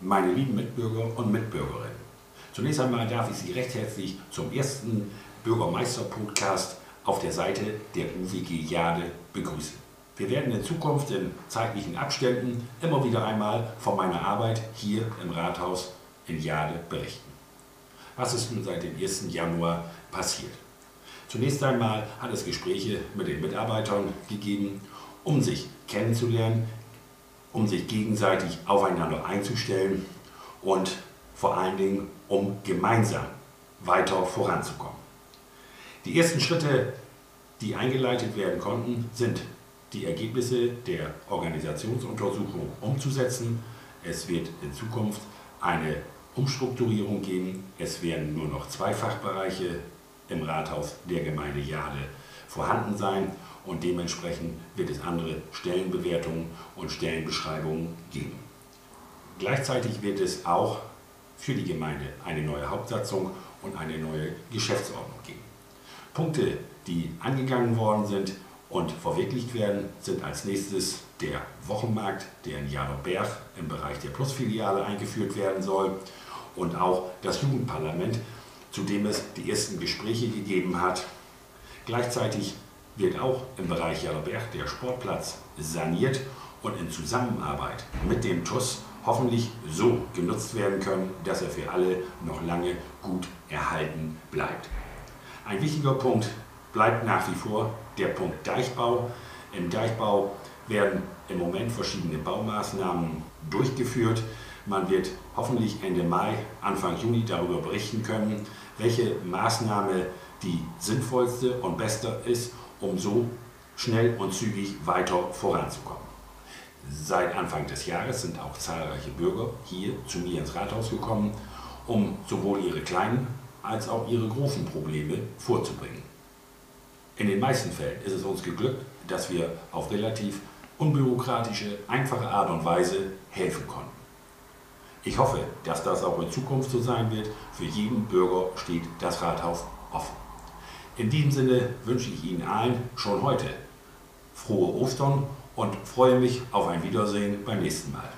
meine lieben Mitbürger und Mitbürgerinnen. Zunächst einmal darf ich Sie recht herzlich zum ersten Bürgermeister-Podcast auf der Seite der UWG Jade begrüßen. Wir werden in Zukunft in zeitlichen Abständen immer wieder einmal von meiner Arbeit hier im Rathaus in Jade berichten. Was ist nun seit dem 1. Januar passiert? Zunächst einmal hat es Gespräche mit den Mitarbeitern gegeben, um sich kennenzulernen, um sich gegenseitig aufeinander einzustellen und vor allen Dingen, um gemeinsam weiter voranzukommen. Die ersten Schritte, die eingeleitet werden konnten, sind die Ergebnisse der Organisationsuntersuchung umzusetzen. Es wird in Zukunft eine Umstrukturierung geben. Es werden nur noch zwei Fachbereiche im Rathaus der Gemeinde Jade vorhanden sein und dementsprechend wird es andere Stellenbewertungen und Stellenbeschreibungen geben. Gleichzeitig wird es auch für die Gemeinde eine neue Hauptsatzung und eine neue Geschäftsordnung geben. Punkte, die angegangen worden sind und verwirklicht werden, sind als nächstes der Wochenmarkt, der in Jaderberg im Bereich der Plusfiliale eingeführt werden soll und auch das Jugendparlament, zu dem es die ersten Gespräche gegeben hat. Gleichzeitig wird auch im Bereich Jallerberg der Sportplatz saniert und in Zusammenarbeit mit dem TUS hoffentlich so genutzt werden können, dass er für alle noch lange gut erhalten bleibt. Ein wichtiger Punkt bleibt nach wie vor der Punkt Deichbau. Im Deichbau werden im Moment verschiedene Baumaßnahmen durchgeführt. Man wird hoffentlich Ende Mai, Anfang Juni darüber berichten können, welche Maßnahme die sinnvollste und beste ist um so schnell und zügig weiter voranzukommen. Seit Anfang des Jahres sind auch zahlreiche Bürger hier zu mir ins Rathaus gekommen, um sowohl ihre kleinen als auch ihre großen Probleme vorzubringen. In den meisten Fällen ist es uns geglückt, dass wir auf relativ unbürokratische, einfache Art und Weise helfen konnten. Ich hoffe, dass das auch in Zukunft so sein wird. Für jeden Bürger steht das Rathaus offen. In diesem Sinne wünsche ich Ihnen allen schon heute frohe Ostern und freue mich auf ein Wiedersehen beim nächsten Mal.